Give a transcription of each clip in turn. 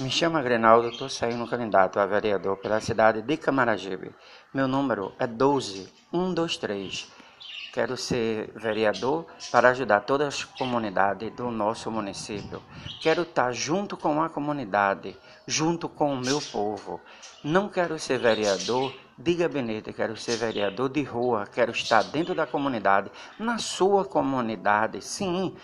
Me chamo Grenaldo, estou saindo candidato a vereador pela cidade de Camaragibe. Meu número é 12123. Quero ser vereador para ajudar todas as comunidades do nosso município. Quero estar junto com a comunidade, junto com o meu povo. Não quero ser vereador de gabinete, quero ser vereador de rua, quero estar dentro da comunidade, na sua comunidade, sim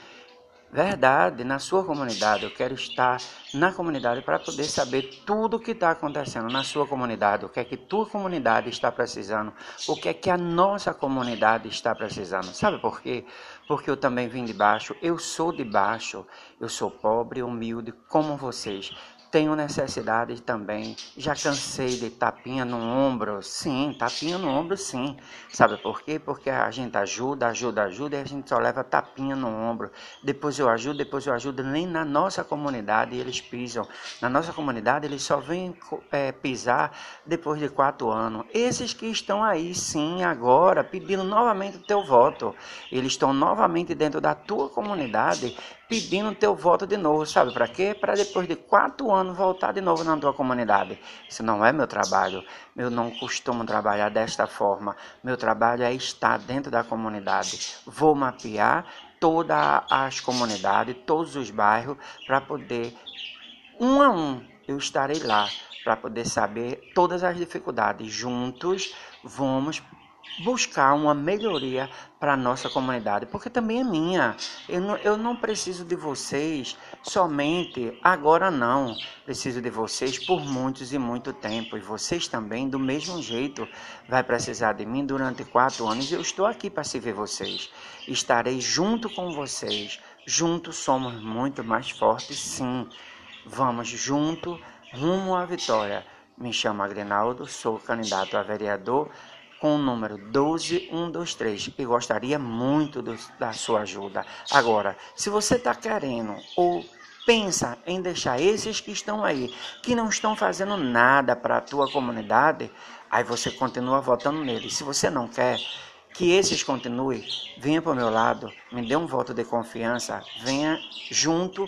verdade na sua comunidade. Eu quero estar na comunidade para poder saber tudo o que está acontecendo na sua comunidade, o que é que tua comunidade está precisando, o que é que a nossa comunidade está precisando. Sabe por quê? Porque eu também vim de baixo, eu sou de baixo, eu sou pobre, humilde como vocês. Tenho necessidade também. Já cansei de tapinha no ombro. Sim, tapinha no ombro, sim. Sabe por quê? Porque a gente ajuda, ajuda, ajuda e a gente só leva tapinha no ombro. Depois eu ajudo, depois eu ajudo. Nem na nossa comunidade eles pisam. Na nossa comunidade eles só vêm é, pisar depois de quatro anos. Esses que estão aí, sim, agora, pedindo novamente o teu voto. Eles estão novamente dentro da tua comunidade pedindo teu voto de novo. Sabe para quê? Para depois de quatro anos ano voltar de novo na tua comunidade. Isso não é meu trabalho. Eu não costumo trabalhar desta forma. Meu trabalho é estar dentro da comunidade. Vou mapear todas as comunidades, todos os bairros, para poder, um a um, eu estarei lá para poder saber todas as dificuldades. Juntos vamos buscar uma melhoria para a nossa comunidade, porque também é minha. Eu não, eu não preciso de vocês somente agora, não. Preciso de vocês por muitos e muito tempo. E vocês também, do mesmo jeito, vai precisar de mim durante quatro anos. Eu estou aqui para servir vocês. Estarei junto com vocês. Juntos somos muito mais fortes, sim. Vamos junto rumo à vitória. Me chamo Agrinaldo, sou candidato a vereador com o número 12123 e gostaria muito do, da sua ajuda. Agora, se você está querendo ou pensa em deixar esses que estão aí, que não estão fazendo nada para a tua comunidade, aí você continua votando neles. Se você não quer que esses continuem, venha para o meu lado, me dê um voto de confiança, venha junto,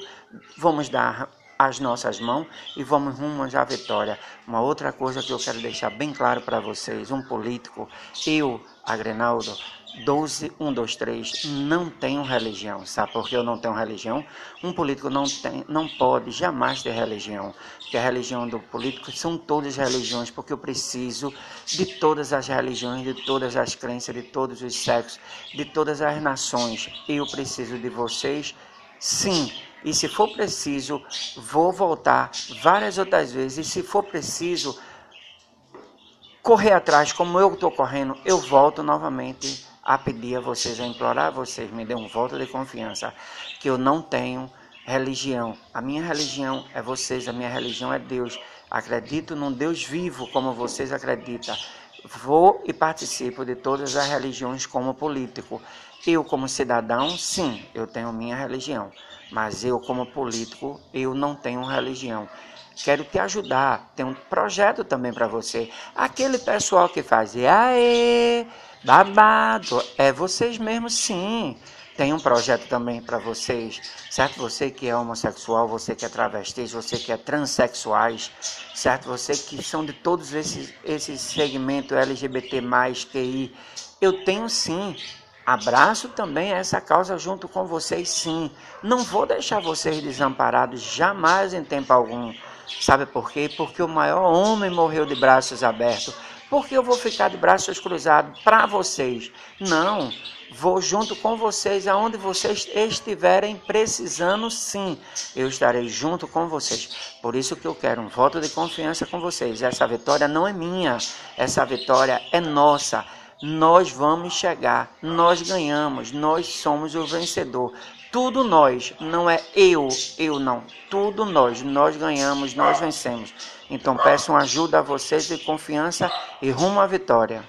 vamos dar as nossas mãos e vamos rumo à vitória. Uma outra coisa que eu quero deixar bem claro para vocês, um político, eu, Agrenaldo, 12123, não tenho religião. Sabe por que eu não tenho religião? Um político não, tem, não pode jamais ter religião. Porque a religião do político são todas as religiões, porque eu preciso de todas as religiões, de todas as crenças, de todos os sexos, de todas as nações. Eu preciso de vocês, sim e se for preciso, vou voltar várias outras vezes. E se for preciso correr atrás, como eu estou correndo, eu volto novamente a pedir a vocês, a implorar a vocês, me dê um voto de confiança, que eu não tenho religião. A minha religião é vocês, a minha religião é Deus. Acredito num Deus vivo como vocês acreditam. Vou e participo de todas as religiões como político. Eu, como cidadão, sim, eu tenho minha religião. Mas eu, como político, eu não tenho religião. Quero te ajudar. Tem um projeto também para você. Aquele pessoal que faz, aê, babado, é vocês mesmos, sim. Tem um projeto também para vocês, certo? Você que é homossexual, você que é travesti, você que é transexuais, certo? Você que são de todos esses, esses segmentos LGBT+, QI. Eu tenho sim Abraço também essa causa junto com vocês, sim. Não vou deixar vocês desamparados jamais em tempo algum. Sabe por quê? Porque o maior homem morreu de braços abertos. Por que eu vou ficar de braços cruzados para vocês? Não. Vou junto com vocês aonde vocês estiverem precisando, sim. Eu estarei junto com vocês. Por isso que eu quero um voto de confiança com vocês. Essa vitória não é minha. Essa vitória é nossa nós vamos chegar, nós ganhamos, nós somos o vencedor. Tudo nós, não é eu, eu não. Tudo nós, nós ganhamos, nós vencemos. Então peço ajuda a vocês de confiança e rumo à vitória.